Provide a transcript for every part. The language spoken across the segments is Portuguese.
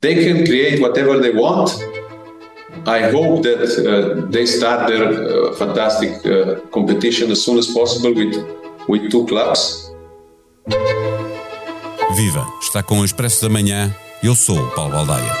they can create whatever they want. I hope that uh, they start their uh, fantastic uh, competition as soon as possible with, with two clubs. Viva! Está com o Expresso da Manhã. Eu sou o Paulo Baldaia.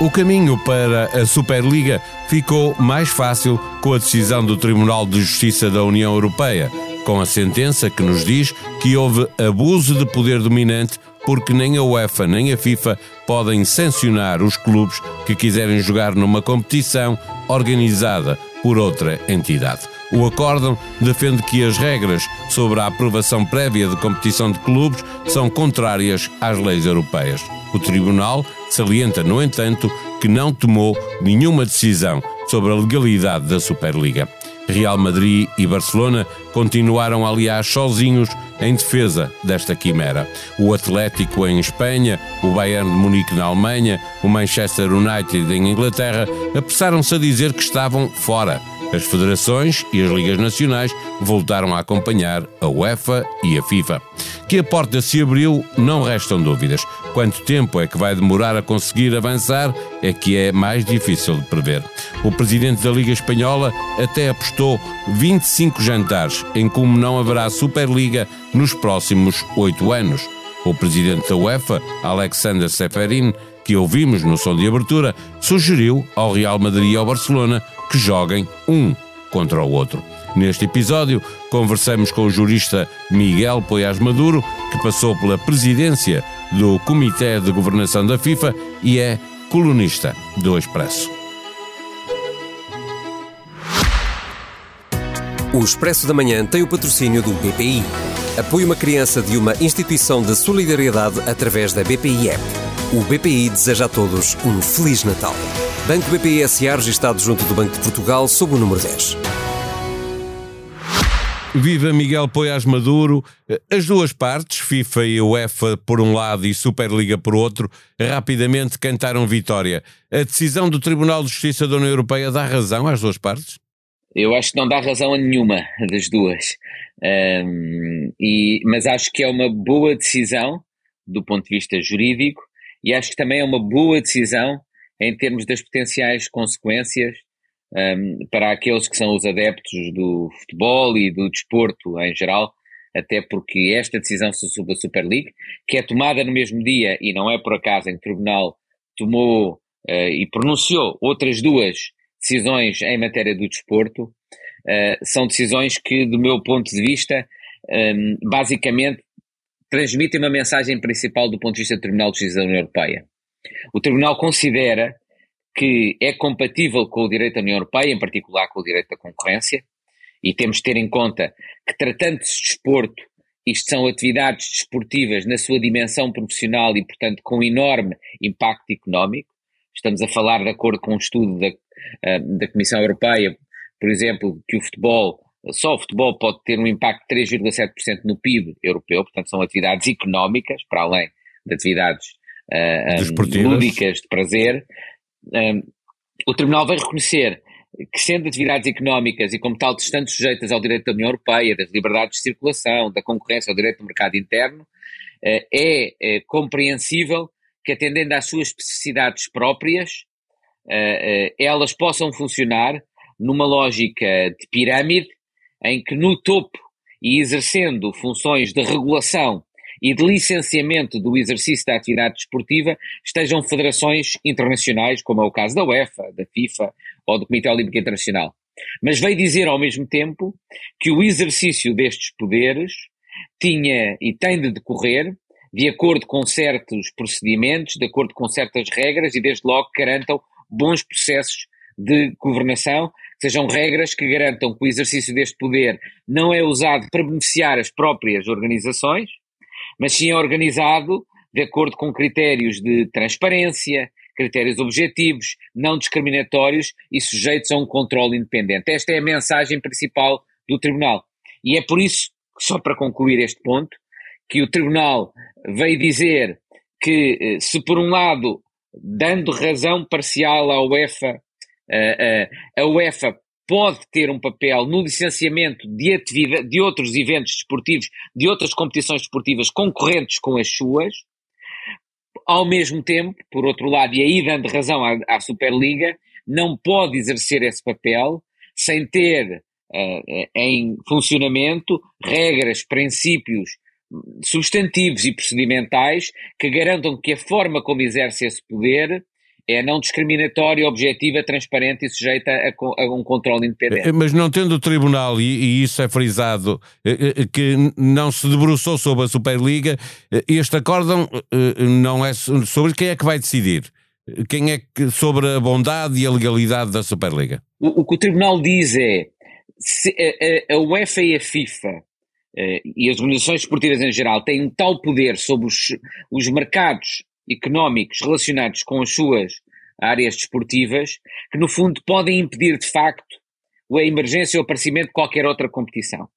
O caminho para a Superliga ficou mais fácil com a decisão do Tribunal de Justiça da União Europeia, com a sentença que nos diz que houve abuso de poder dominante porque nem a UEFA nem a FIFA podem sancionar os clubes que quiserem jogar numa competição organizada por outra entidade. O acórdão defende que as regras sobre a aprovação prévia de competição de clubes são contrárias às leis europeias. O Tribunal salienta, no entanto, que não tomou nenhuma decisão sobre a legalidade da Superliga. Real Madrid e Barcelona continuaram, aliás, sozinhos em defesa desta quimera. O Atlético em Espanha, o Bayern de Munique na Alemanha, o Manchester United em Inglaterra apressaram-se a dizer que estavam fora as federações e as ligas nacionais voltaram a acompanhar a UEFA e a FIFA. Que a porta se abriu, não restam dúvidas. Quanto tempo é que vai demorar a conseguir avançar é que é mais difícil de prever. O presidente da Liga Espanhola até apostou 25 jantares em como não haverá Superliga nos próximos oito anos. O presidente da UEFA, Alexander Seferin, que ouvimos no som de abertura, sugeriu ao Real Madrid e ao Barcelona que joguem um contra o outro. Neste episódio, conversamos com o jurista Miguel Poiás Maduro, que passou pela presidência do Comitê de Governação da FIFA e é colunista do Expresso. O Expresso da Manhã tem o patrocínio do BPI. Apoie uma criança de uma instituição de solidariedade através da BPI App. O BPI deseja a todos um Feliz Natal. Banco BPI SA registado junto do Banco de Portugal sob o número 10. Viva Miguel Poiás Maduro. As duas partes, FIFA e UEFA por um lado e Superliga por outro, rapidamente cantaram vitória. A decisão do Tribunal de Justiça da União Europeia dá razão às duas partes? Eu acho que não dá razão a nenhuma das duas. Um, e, mas acho que é uma boa decisão do ponto de vista jurídico e acho que também é uma boa decisão em termos das potenciais consequências um, para aqueles que são os adeptos do futebol e do desporto em geral, até porque esta decisão sobre a Super League, que é tomada no mesmo dia e não é por acaso em que o Tribunal tomou uh, e pronunciou outras duas decisões em matéria do desporto, uh, são decisões que, do meu ponto de vista, um, basicamente transmitem uma mensagem principal do ponto de vista do Tribunal de Justiça da União Europeia. O Tribunal considera que é compatível com o direito da União Europeia, em particular com o direito da concorrência, e temos de ter em conta que, tratando-se de desporto, isto são atividades desportivas na sua dimensão profissional e, portanto, com enorme impacto económico. Estamos a falar, de acordo com um estudo da, eh, da Comissão Europeia, por exemplo, que o futebol, só o futebol pode ter um impacto de 3,7% no PIB europeu, portanto, são atividades económicas, para além de atividades uh, lúdicas de prazer. Um, o Tribunal vai reconhecer que, sendo atividades económicas e, como tal, estando sujeitas ao direito da União Europeia, das liberdades de circulação, da concorrência, ao direito do mercado interno, uh, é, é compreensível que, atendendo às suas especificidades próprias, elas possam funcionar numa lógica de pirâmide, em que no topo e exercendo funções de regulação e de licenciamento do exercício da atividade desportiva estejam federações internacionais, como é o caso da UEFA, da FIFA ou do Comitê Olímpico Internacional. Mas veio dizer ao mesmo tempo que o exercício destes poderes tinha e tem de decorrer de acordo com certos procedimentos, de acordo com certas regras e desde logo garantam bons processos de governação, sejam regras que garantam que o exercício deste poder não é usado para beneficiar as próprias organizações, mas sim é organizado de acordo com critérios de transparência, critérios objetivos, não discriminatórios e sujeitos a um controle independente. Esta é a mensagem principal do Tribunal. E é por isso, só para concluir este ponto, que o Tribunal veio dizer que, eh, se por um lado, dando razão parcial à UEFA, eh, eh, a UEFA pode ter um papel no licenciamento de, de outros eventos desportivos, de outras competições desportivas concorrentes com as suas, ao mesmo tempo, por outro lado, e aí dando razão à, à Superliga, não pode exercer esse papel sem ter uh, em funcionamento regras, princípios substantivos e procedimentais que garantam que a forma como exerce esse poder é não discriminatória, objetiva, transparente e sujeita a, a um controle independente. Eh, mas não tendo o Tribunal, e, e, isso é frisado, eh, que não se debruçou sobre a Superliga, este acórdão não é sobre quem é que vai decidir. Quem é que sobre a bondade e a legalidade da Superliga? O, o que o Tribunal diz é se a, a, a UEFA e a FIFA e as organizações esportivas em geral têm um tal poder sobre os, os mercados económicos relacionados com as suas áreas desportivas que, no fundo, podem impedir de facto a emergência ou o aparecimento de qualquer outra competição.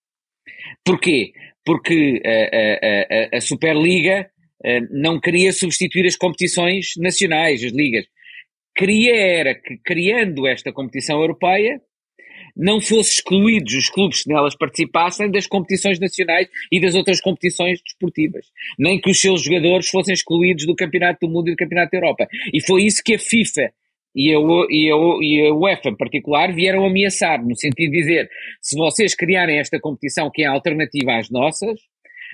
Porquê? Porque a, a, a, a Superliga não queria substituir as competições nacionais, as ligas. Queria era que, criando esta competição europeia, não fossem excluídos os clubes que nelas participassem das competições nacionais e das outras competições desportivas. Nem que os seus jogadores fossem excluídos do Campeonato do Mundo e do Campeonato da Europa. E foi isso que a FIFA e a, e, a, e a UEFA em particular vieram ameaçar, no sentido de dizer, se vocês criarem esta competição que é alternativa às nossas,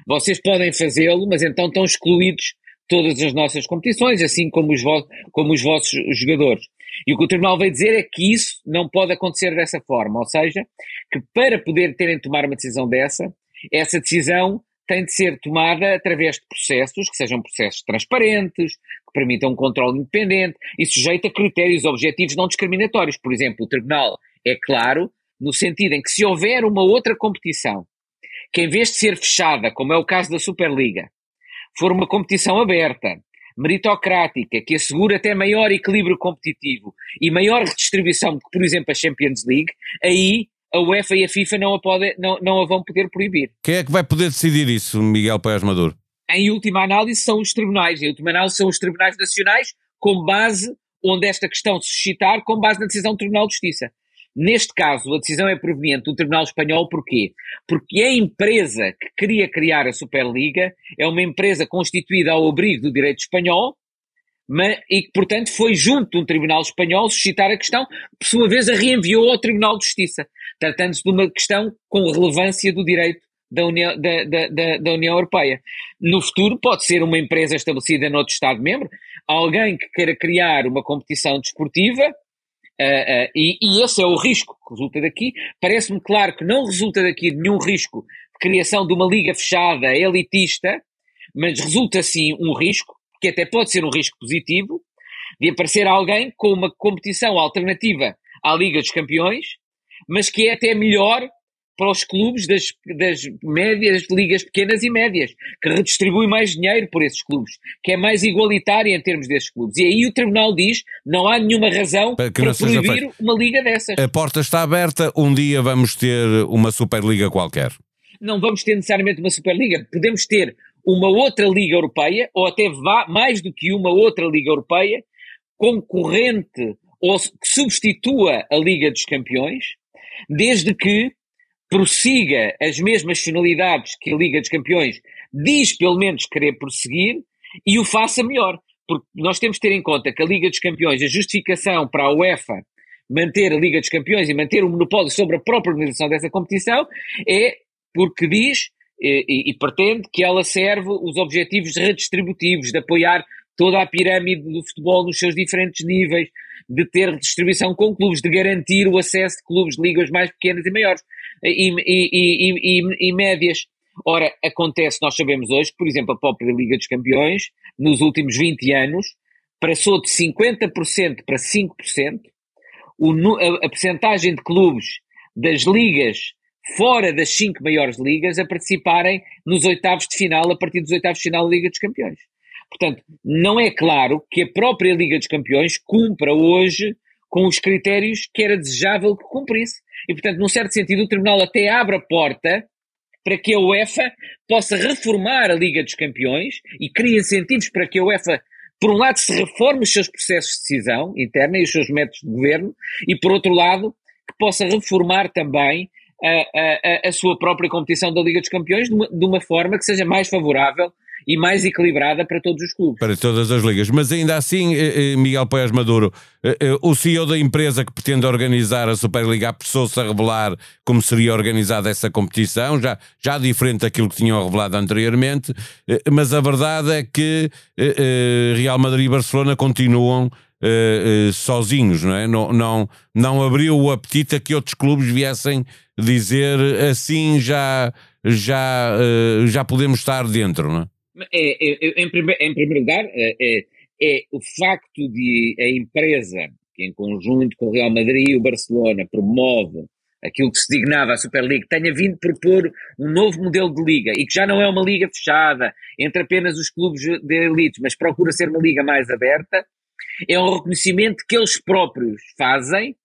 vocês podem fazê-lo, mas então estão excluídos todas as nossas competições, assim como os, como os vossos jogadores. E o que o Tribunal veio dizer é que isso não pode acontecer dessa forma, ou seja, que para poder terem de tomar uma decisão dessa, essa decisão tem de ser tomada através de processos que sejam processos transparentes, que permitam um controle independente e sujeito a critérios objetivos não discriminatórios. Por exemplo, o Tribunal é claro no sentido em que se houver uma outra competição que em vez de ser fechada, como é o caso da Superliga, for uma competição aberta, meritocrática, que assegura até maior equilíbrio competitivo e maior redistribuição do que, por exemplo, a Champions League, aí a UEFA e a FIFA não a, pode, não, não a vão poder proibir. Quem é que vai poder decidir isso, Miguel Pérez Maduro? Em última análise são os tribunais, em última análise são os tribunais nacionais, com base onde esta questão se suscitar, com base na decisão do Tribunal de Justiça. Neste caso, a decisão é proveniente do Tribunal Espanhol, porquê? Porque a empresa que queria criar a Superliga é uma empresa constituída ao abrigo do direito espanhol mas, e que, portanto, foi junto de um Tribunal Espanhol suscitar a questão, por sua vez a reenviou ao Tribunal de Justiça, tratando-se de uma questão com relevância do direito da União, da, da, da, União Europeia. No futuro pode ser uma empresa estabelecida noutro Estado-membro, alguém que queira criar uma competição desportiva, Uh, uh, e, e, esse é o risco que resulta daqui. Parece-me claro que não resulta daqui nenhum risco de criação de uma liga fechada, elitista, mas resulta sim um risco, que até pode ser um risco positivo, de aparecer alguém com uma competição alternativa à Liga dos Campeões, mas que é até melhor para os clubes das, das médias, ligas pequenas e médias, que redistribui mais dinheiro por esses clubes, que é mais igualitária em termos desses clubes. E aí o Tribunal diz não há nenhuma razão para, para proibir uma liga dessas. A porta está aberta, um dia vamos ter uma Superliga qualquer. Não vamos ter necessariamente uma Superliga, podemos ter uma outra Liga Europeia, ou até mais do que uma outra Liga Europeia, concorrente ou que substitua a Liga dos Campeões, desde que prossiga as mesmas finalidades que a Liga dos Campeões diz pelo menos querer prosseguir e o faça melhor. Porque nós temos de ter em conta que a Liga dos Campeões, a justificação para a UEFA manter a Liga dos Campeões e manter o monopólio sobre a própria organização dessa competição é porque diz e, e, e pretende que ela serve os objetivos redistributivos, de apoiar toda a pirâmide do futebol nos seus diferentes níveis, de ter distribuição com clubes, de garantir o acesso de clubes de ligas mais pequenas e maiores e, e, e, médias. Ora, acontece, nós sabemos hoje, por exemplo, a própria Liga dos Campeões, nos últimos 20 anos, passou de 50% para 5%, o, a, a percentagem de clubes das ligas fora das cinco maiores ligas a participarem nos oitavos de final, a partir dos oitavos de final da Liga dos Campeões. Portanto, não é claro que a própria Liga dos Campeões cumpra hoje com os critérios que era desejável que cumprisse. E, portanto, num certo sentido, o Tribunal até abre a porta para que a UEFA possa reformar a Liga dos Campeões e cria incentivos para que a UEFA, por um lado, se reforme os seus processos de decisão interna e os seus métodos de governo, e por outro lado, que possa reformar também a, a, a sua própria competição da Liga dos Campeões de uma, de uma forma que seja mais favorável e mais equilibrada para todos os clubes. Para todas as ligas. Mas ainda assim, eh, eh, Miguel Poias Maduro, eh, o CEO da empresa que pretende organizar a Superliga apressou-se a revelar como seria organizada essa competição, já, já diferente daquilo que tinham revelado anteriormente, mas a verdade é que Real Madrid e Barcelona continuam sozinhos, não é? Não, não, não abriu o apetite a que outros clubes viessem dizer assim já, já, já podemos estar dentro, não é? É, é, é, em, primeiro, em, primeiro, lugar, é, é, é, o facto de a empresa, que em conjunto com o Real Madrid e o Barcelona promove aquilo que se dignava a Super League, tenha vindo propor um novo modelo de liga e que já não é uma liga fechada entre apenas os clubes de elite, mas procura ser uma liga mais aberta, é um reconhecimento que eles próprios fazem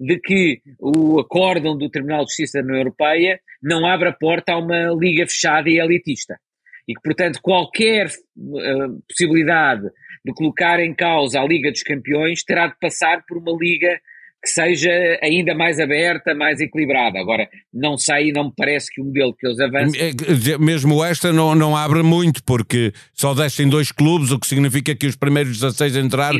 de que o acórdão do Tribunal de Justiça da União Europeia não abre a porta a uma liga fechada e elitista e que, portanto, qualquer uh, possibilidade de colocar em causa a Liga dos Campeões terá de passar por uma liga que seja ainda mais aberta, mais equilibrada. Agora, não sei, não me parece que o modelo que eles avançam... É, mesmo esta não, não abre muito, porque só descem dois clubes, o que significa que os primeiros 16 a entrar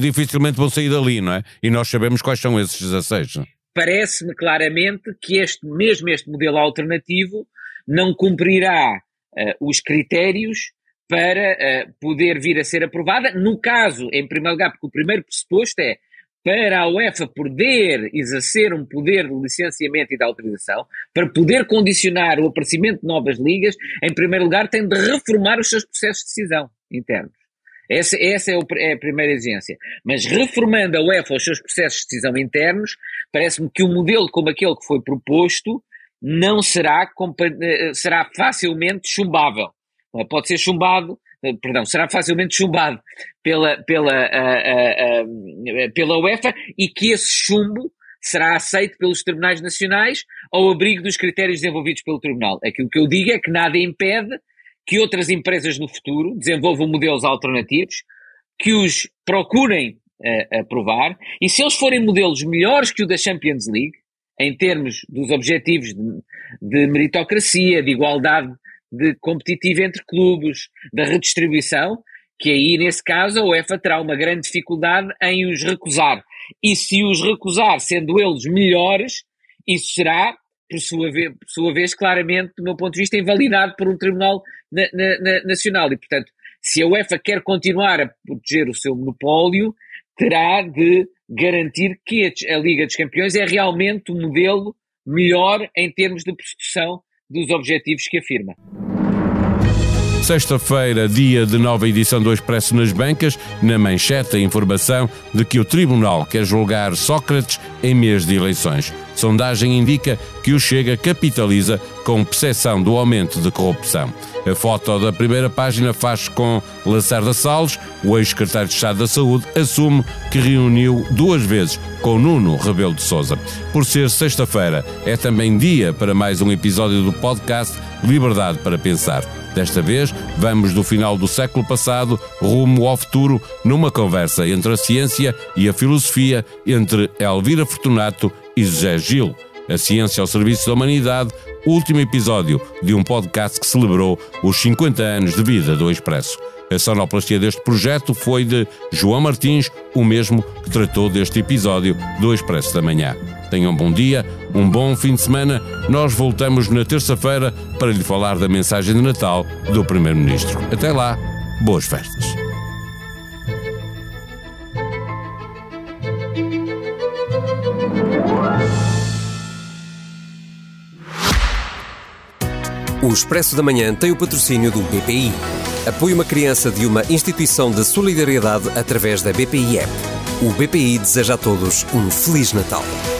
dificilmente vão sair dali, não é? E nós sabemos quais são esses 16. Parece-me claramente que este, mesmo este modelo alternativo não cumprirá uh, os critérios para uh, poder vir a ser aprovada. No caso, em primeiro lugar, porque o primeiro pressuposto é para a UEFA poder exercer um poder de licenciamento e de autorização, para poder condicionar o aparecimento de novas ligas, em primeiro lugar tem de reformar os seus processos de decisão internos. Essa, essa é, o, é, a primeira exigência. Mas reformando a UEFA os seus processos de decisão internos, parece-me que um modelo como aquele que foi proposto não será, eh, será facilmente chumbável. Pode ser chumbado, eh, perdão, será facilmente chumbado pela, pela, uh, uh, uh, pela UEFA e que esse chumbo será aceito pelos tribunais nacionais ao abrigo dos critérios desenvolvidos pelo tribunal. Aquilo que eu digo é que nada impede que outras empresas no futuro desenvolvam modelos alternativos, que os procurem aprovar, e se eles forem modelos melhores que o da Champions League, em termos dos objetivos de, de meritocracia, de igualdade de competitiva entre clubes, da redistribuição, que aí, nesse caso, a UEFA terá uma grande dificuldade em os recusar. E se os recusar, sendo eles melhores, isso será, por sua vez, por sua vez claramente, do meu ponto de vista, invalidado por um tribunal na, na, na, nacional. E, portanto, se a UEFA quer continuar a proteger o seu monopólio, terá de garantir que a Liga dos Campeões é realmente um modelo melhor em termos de persecução dos objetivos que afirma. Sexta-feira, dia de nova edição do Expresso nas Bancas, na manchete a informação de que o Tribunal quer julgar Sócrates em mês de eleições. Sondagem indica que o Chega capitaliza com percepção do aumento de corrupção. A foto da primeira página faz com Lacerda Salles, o ex-secretário de Estado da Saúde, assume que reuniu duas vezes com Nuno Rebelo de Sousa. Por ser sexta-feira, é também dia para mais um episódio do podcast Liberdade para Pensar. Desta vez, vamos do final do século passado rumo ao futuro numa conversa entre a ciência e a filosofia entre Elvira Fortunato e José Gil. A ciência ao serviço da humanidade, último episódio de um podcast que celebrou os 50 anos de vida do Expresso. A sonoplastia deste projeto foi de João Martins, o mesmo que tratou deste episódio do Expresso da Manhã. Tenham um bom dia, um bom fim de semana. Nós voltamos na terça-feira para lhe falar da mensagem de Natal do Primeiro-Ministro. Até lá, boas festas. O Expresso da Manhã tem o patrocínio do BPI. Apoie uma criança de uma instituição de solidariedade através da BPI App. O BPI deseja a todos um Feliz Natal.